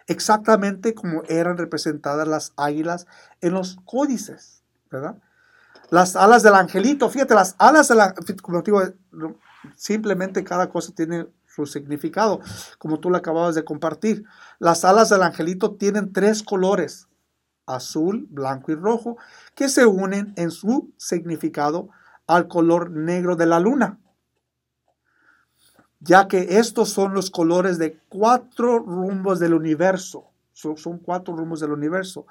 exactamente como eran representadas las águilas en los códices, ¿verdad? Las alas del angelito, fíjate, las alas del angelito, simplemente cada cosa tiene su significado, como tú lo acababas de compartir. Las alas del angelito tienen tres colores, azul, blanco y rojo, que se unen en su significado al color negro de la luna, ya que estos son los colores de cuatro rumbos del universo. Son cuatro rumbos del universo.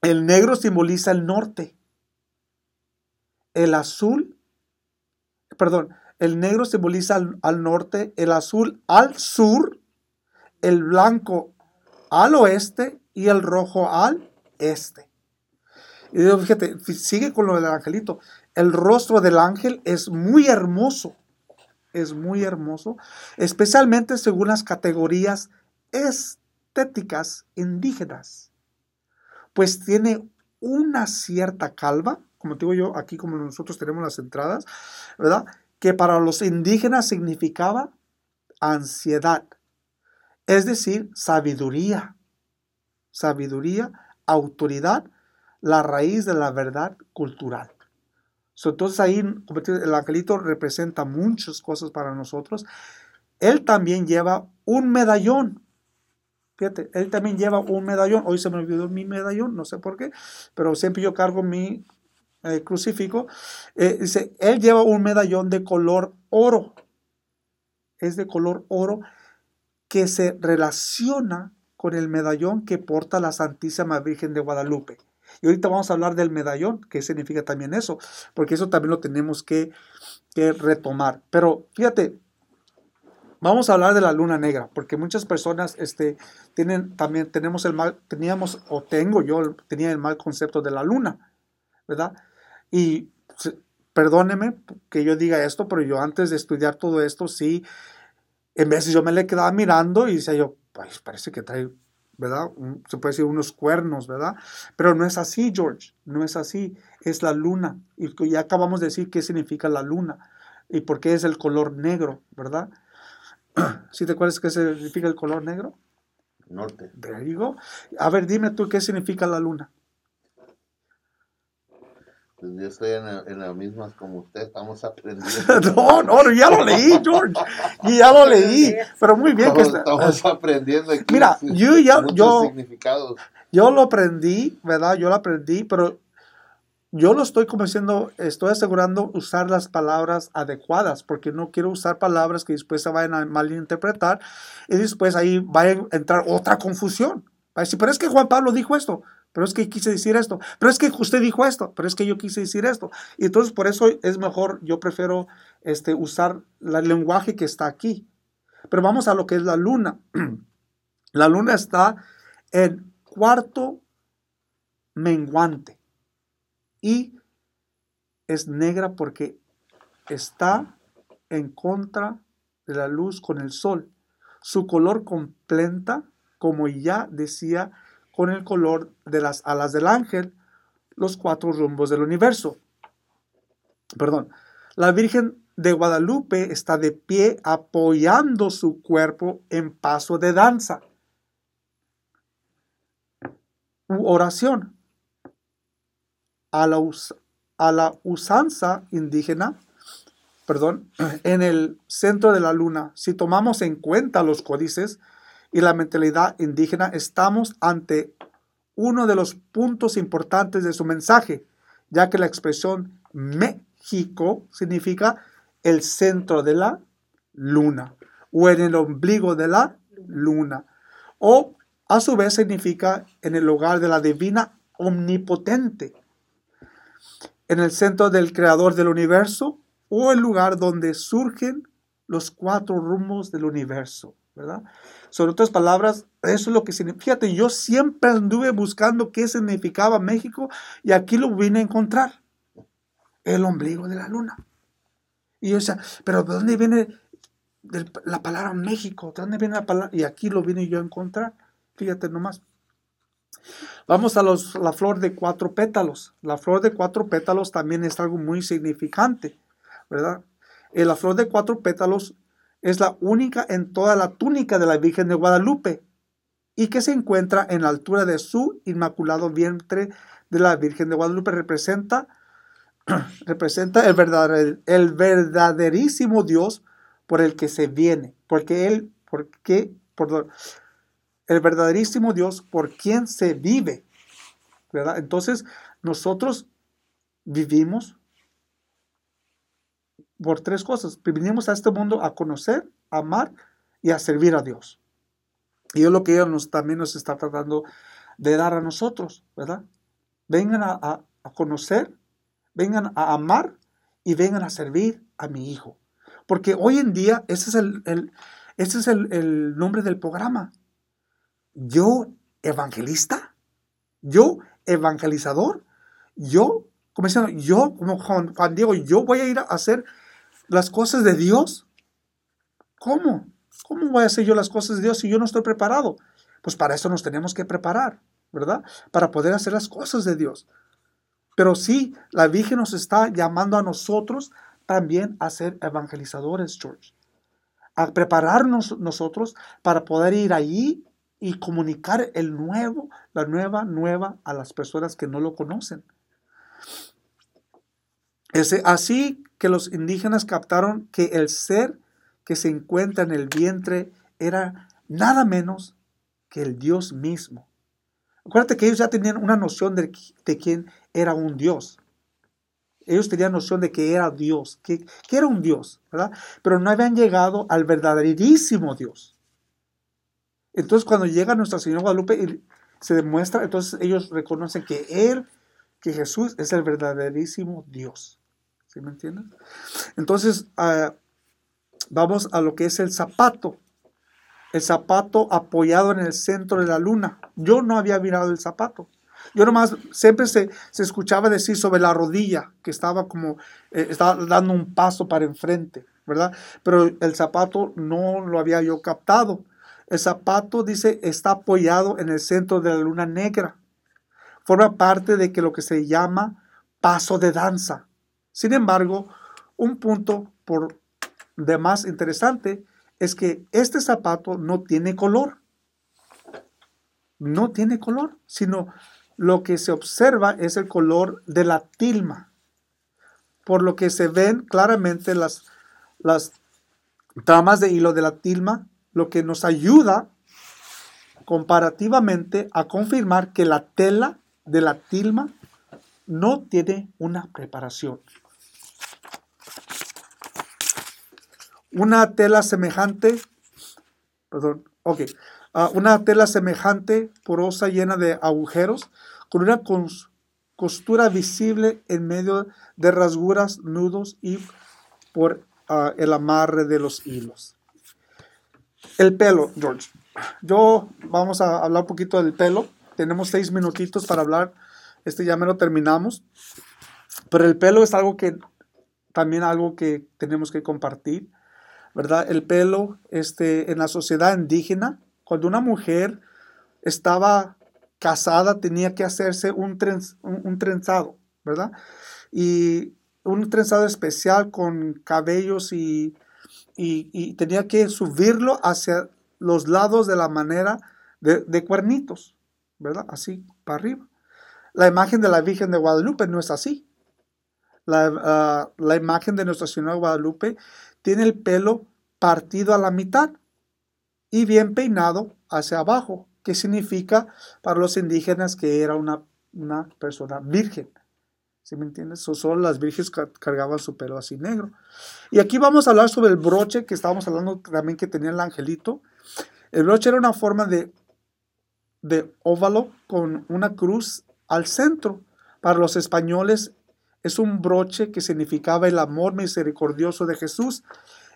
El negro simboliza el norte. El azul, perdón, el negro simboliza al, norte, el azul al sur, el blanco al oeste y el rojo al este. Y digo, fíjate, sigue con lo del angelito. El rostro del ángel es muy hermoso, es muy hermoso, especialmente según las categorías estéticas indígenas, pues tiene una cierta calva, como te digo yo, aquí como nosotros tenemos las entradas, ¿verdad? Que para los indígenas significaba ansiedad, es decir, sabiduría, sabiduría, autoridad, la raíz de la verdad cultural. So, entonces ahí el angelito representa muchas cosas para nosotros. Él también lleva un medallón. Fíjate, él también lleva un medallón. Hoy se me olvidó mi medallón, no sé por qué, pero siempre yo cargo mi eh, crucifijo. Eh, dice, él lleva un medallón de color oro. Es de color oro que se relaciona con el medallón que porta la Santísima Virgen de Guadalupe. Y ahorita vamos a hablar del medallón, que significa también eso, porque eso también lo tenemos que, que retomar. Pero fíjate, Vamos a hablar de la luna negra, porque muchas personas este, tienen también, tenemos el mal, teníamos, o tengo yo, tenía el mal concepto de la luna, ¿verdad? Y perdóneme que yo diga esto, pero yo antes de estudiar todo esto, sí, en veces yo me le quedaba mirando y decía yo, pues parece que trae, ¿verdad? Un- se puede decir unos cuernos, ¿verdad? Pero no es así, George, no es así, es la luna. Y ya acabamos de decir qué significa la luna y por qué es el color negro, ¿verdad? *clears throat* ¿Sí te acuerdas qué significa el color negro? Norte. There you go. A ver, dime tú qué significa la luna. Pues yo estoy en, la- en las mismas como usted, estamos aprendiendo. *laughs* No, no, ya lo leí, George. Y ya lo leí. Pero muy bien que Estamos, está. estamos aprendiendo aquí. Mira, yo ya- yo- significados. Yo lo aprendí, ¿verdad? Yo lo aprendí, pero yo lo estoy como diciendo, estoy asegurando usar las palabras adecuadas, porque no quiero usar palabras que después se vayan a malinterpretar y después ahí vaya a entrar otra confusión. Va a decir, pero es que Juan Pablo dijo esto, pero es que quise decir esto, pero es que usted dijo esto, pero es que yo quise decir esto. Y entonces por eso es mejor, yo prefiero este, usar el lenguaje que está aquí. Pero vamos a lo que es la luna. *clears throat* La luna está en cuarto menguante y es negra porque está en contra de la luz con el sol. Su color completa, como ya decía, con el color de las alas del ángel, los cuatro rumbos del universo. Perdón. La Virgen de Guadalupe está de pie apoyando su cuerpo en paso de danza u oración. A la, a la usanza indígena, perdón, en el centro de la luna, si tomamos en cuenta los códices y la mentalidad indígena, estamos ante uno de los puntos importantes de su mensaje, ya que la expresión México significa el centro de la luna o en el ombligo de la luna. O a su vez significa en el hogar de la divina omnipotente, en el centro del creador del universo o el lugar donde surgen los cuatro rumbos del universo, ¿verdad? Son otras palabras, eso es lo que significa. Fíjate, yo siempre anduve buscando qué significaba México y aquí lo vine a encontrar. El ombligo de la luna. Y yo decía, pero ¿de dónde viene la palabra México? ¿De dónde viene la palabra? Y aquí lo vine yo a encontrar. Fíjate nomás. Vamos a los, la flor de cuatro pétalos. La flor de cuatro pétalos también es algo muy significante, ¿verdad? Eh, la flor de cuatro pétalos es la única en toda la túnica de la Virgen de Guadalupe y que se encuentra en la altura de su inmaculado vientre de la Virgen de Guadalupe. Representa, *clears throat* representa el, verdader- el verdaderísimo Dios por el que se viene, porque Él, porque, perdón, el verdaderísimo Dios por quien se vive, ¿verdad? Entonces, nosotros vivimos por tres cosas. Vinimos a este mundo a conocer, a amar y a servir a Dios. Y es lo que Él nos, también nos está tratando de dar a nosotros, ¿verdad? Vengan a, conocer, vengan a amar y vengan a servir a mi hijo. Porque hoy en día ese es el, el- ese es el, el nombre del programa. Yo evangelista, yo evangelizador, yo, como yo como Juan Diego, yo voy a ir a hacer las cosas de Dios. ¿Cómo? ¿Cómo voy a hacer yo las cosas de Dios si yo no estoy preparado? Pues para eso nos tenemos que preparar, ¿verdad? Para poder hacer las cosas de Dios. Pero sí, la Virgen nos está llamando a nosotros también a ser evangelizadores, George. A prepararnos nosotros para poder ir allí y comunicar el nuevo, la nueva, nueva a las personas que no lo conocen. Ese- así que los indígenas captaron que el ser que se encuentra en el vientre era nada menos que el Dios mismo. Acuérdate que ellos ya tenían una noción de, quién era un Dios. Ellos tenían noción de que era Dios, que, era un Dios, ¿verdad? Pero no habían llegado al verdaderísimo Dios. Entonces, cuando llega nuestra Señora Guadalupe se demuestra, entonces ellos reconocen que Él, que Jesús es el verdaderísimo Dios. ¿Sí me entienden? Entonces, ah, vamos a lo que es el zapato. El zapato apoyado en el centro de la luna. Yo no había mirado el zapato. Yo nomás, siempre se, se escuchaba decir sobre la rodilla, que estaba como, eh, estaba dando un paso para enfrente, ¿verdad? Pero el zapato no lo había yo captado. El zapato, dice, está apoyado en el centro de la luna negra. Forma parte de que lo que se llama paso de danza. Sin embargo, un punto por demás interesante es que este zapato no tiene color. No tiene color, sino lo que se observa es el color de la tilma. Por lo que se ven claramente las, las tramas de hilo de la tilma, lo que nos ayuda comparativamente a confirmar que la tela de la tilma no tiene una preparación. Una tela semejante, perdón, ok, ah, una tela semejante, porosa, llena de agujeros, con una costura visible en medio de rasguras, nudos y por ah, el amarre de los hilos. El pelo, George. Yo vamos a hablar un poquito del pelo. Tenemos seis minutitos para hablar. Este ya me lo terminamos. Pero el pelo es algo que también algo que tenemos que compartir, ¿verdad? El pelo, este, en la sociedad indígena, cuando una mujer estaba casada, tenía que hacerse un, trenz- un- trenzado, ¿verdad? Y un trenzado especial con cabellos y, y, tenía que subirlo hacia los lados de la manera de, de cuernitos, ¿verdad? Así, para arriba. La imagen de la Virgen de Guadalupe no es así. La, ah, la imagen de Nuestra Señora de Guadalupe tiene el pelo partido a la mitad y bien peinado hacia abajo, que significa para los indígenas que era una, una persona virgen. ¿Sí me entiendes? So, solo las vírgenes ca- cargaban su pelo así negro. Y aquí vamos a hablar sobre el broche que estábamos hablando también que tenía el angelito. El broche era una forma de, de óvalo con una cruz al centro. Para los españoles es un broche que significaba el amor misericordioso de Jesús,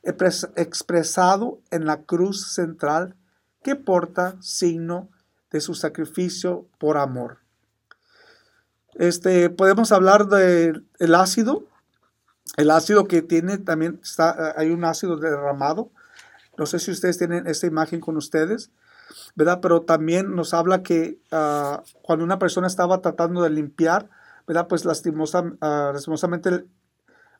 expres- expresado en la cruz central que porta signo de su sacrificio por amor. Este, podemos hablar del el ácido, el ácido que tiene también está, hay un ácido derramado. No sé si ustedes tienen esta imagen con ustedes, ¿verdad? Pero también nos habla que ah, cuando una persona estaba tratando de limpiar, ¿verdad? Pues lastimosa, ah, lastimosamente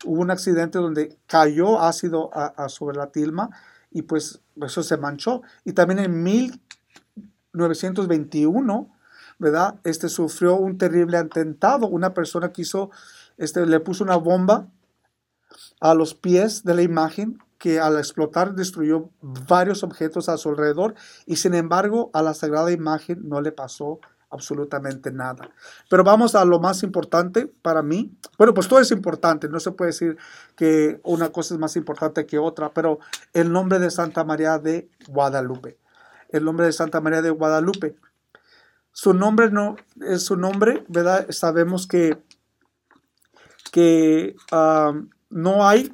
hubo un accidente donde cayó ácido sobre la tilma y pues eso se manchó. Y también en 1921, ¿verdad? Este sufrió un terrible atentado. Una persona quiso, este, le puso una bomba a los pies de la imagen que al explotar destruyó varios objetos a su alrededor y sin embargo a la sagrada imagen no le pasó absolutamente nada. Pero vamos a lo más importante para mí. Bueno, pues todo es importante, no se puede decir que una cosa es más importante que otra, pero el nombre de Santa María de Guadalupe. El nombre de Santa María de Guadalupe. Su nombre no es su nombre, ¿verdad? Sabemos que que no hay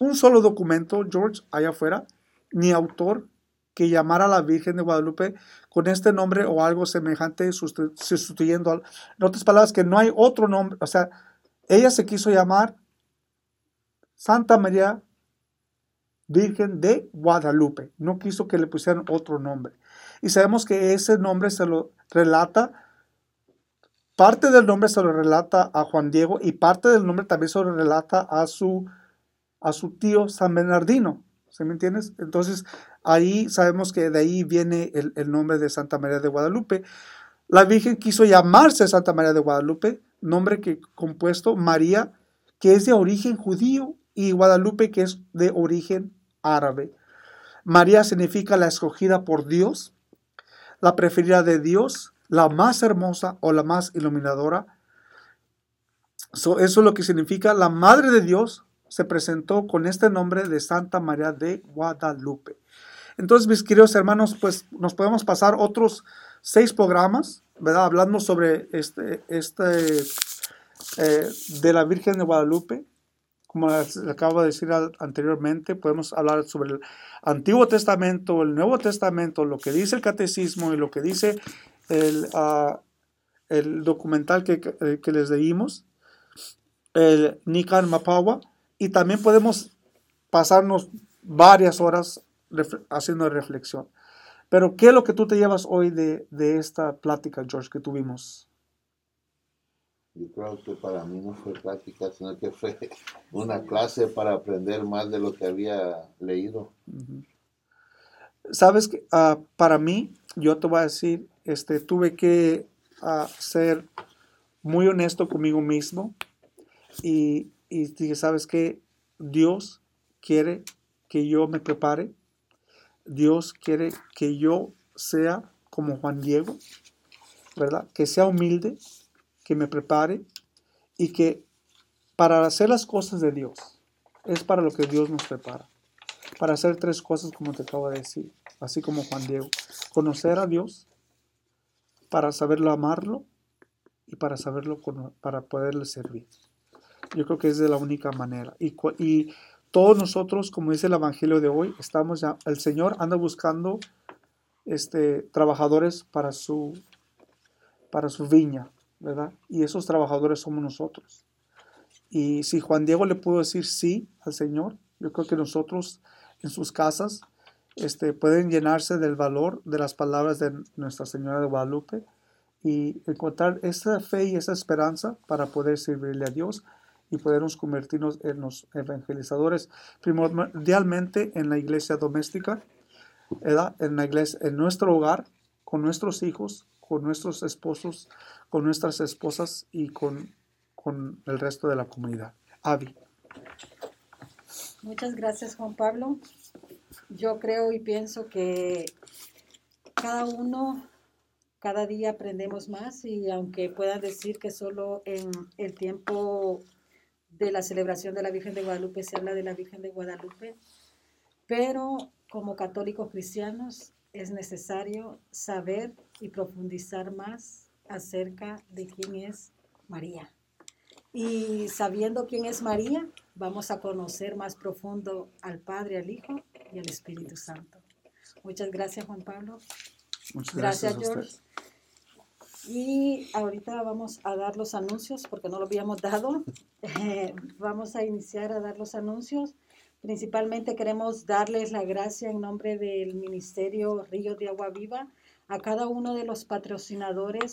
un solo documento, George, allá afuera, ni autor que llamara a la Virgen de Guadalupe con este nombre o algo semejante sustitu- sustituyendo. al- En otras palabras, que no hay otro nombre. O sea, ella se quiso llamar Santa María Virgen de Guadalupe. No quiso que le pusieran otro nombre. Y sabemos que ese nombre se lo relata, parte del nombre se lo relata a Juan Diego y parte del nombre también se lo relata a su, a su tío San Bernardino. ¿Sí me entiendes? Entonces, ahí sabemos que de ahí viene el, nombre de Santa María de Guadalupe. La Virgen quiso llamarse Santa María de Guadalupe, nombre que compuesto María, que es de origen judío, y Guadalupe, que es de origen árabe. María significa la escogida por Dios, la preferida de Dios, la más hermosa o la más iluminadora. So, eso es lo que significa la Madre de Dios se presentó con este nombre de Santa María de Guadalupe. Entonces, mis queridos hermanos, pues nos podemos pasar otros seis programas, ¿verdad? Hablando sobre este, este eh, de la Virgen de Guadalupe, como les acabo de decir anteriormente, podemos hablar sobre el Antiguo Testamento, el Nuevo Testamento, lo que dice el Catecismo y lo que dice el, ah, el documental que, que- les leímos, el Nican Mapawa, y también podemos pasarnos varias horas ref- haciendo reflexión. Pero, ¿qué es lo que tú te llevas hoy de, de esta plática, George, que tuvimos? Yo creo que para mí no fue práctica, sino que fue *laughs* una clase para aprender más de lo que había leído. Sabes que ah, para mí, yo te voy a decir, este, tuve que ah, ser muy honesto conmigo mismo y, y dije, ¿sabes qué? Dios quiere que yo me prepare. Dios quiere que yo sea como Juan Diego, ¿verdad? Que sea humilde, que me prepare y que para hacer las cosas de Dios es para lo que Dios nos prepara para hacer tres cosas como te acabo de decir, así como Juan Diego. Conocer a Dios, para saberlo amarlo y para saberlo, para poderle servir. Yo creo que es de la única manera. Y, y todos nosotros, como dice el Evangelio de hoy, estamos ya, el Señor anda buscando este, trabajadores para su, para su viña, ¿verdad? Y esos trabajadores somos nosotros. Y si Juan Diego le pudo decir sí al Señor, yo creo que nosotros en sus casas este, pueden llenarse del valor de las palabras de Nuestra Señora de Guadalupe y encontrar esa fe y esa esperanza para poder servirle a Dios y podernos convertirnos en los evangelizadores primordialmente en la iglesia doméstica, en la iglesia, en nuestro hogar, con nuestros hijos, con nuestros esposos, con nuestras esposas y con, con el resto de la comunidad. Avi. Muchas gracias, Juan Pablo. Yo creo y pienso que cada uno, cada día aprendemos más y aunque puedan decir que solo en el tiempo de la celebración de la Virgen de Guadalupe se habla de la Virgen de Guadalupe, pero como católicos cristianos es necesario saber y profundizar más acerca de quién es María. Y sabiendo quién es María, vamos a conocer más profundo al Padre, al Hijo y al Espíritu Santo. Muchas gracias, Juan Pablo. Muchas Gracias, gracias, George. Y ahorita vamos a dar los anuncios porque no lo habíamos dado. Eh, vamos a iniciar a dar los anuncios. Principalmente queremos darles la gracia en nombre del Ministerio Río de Agua Viva a cada uno de los patrocinadores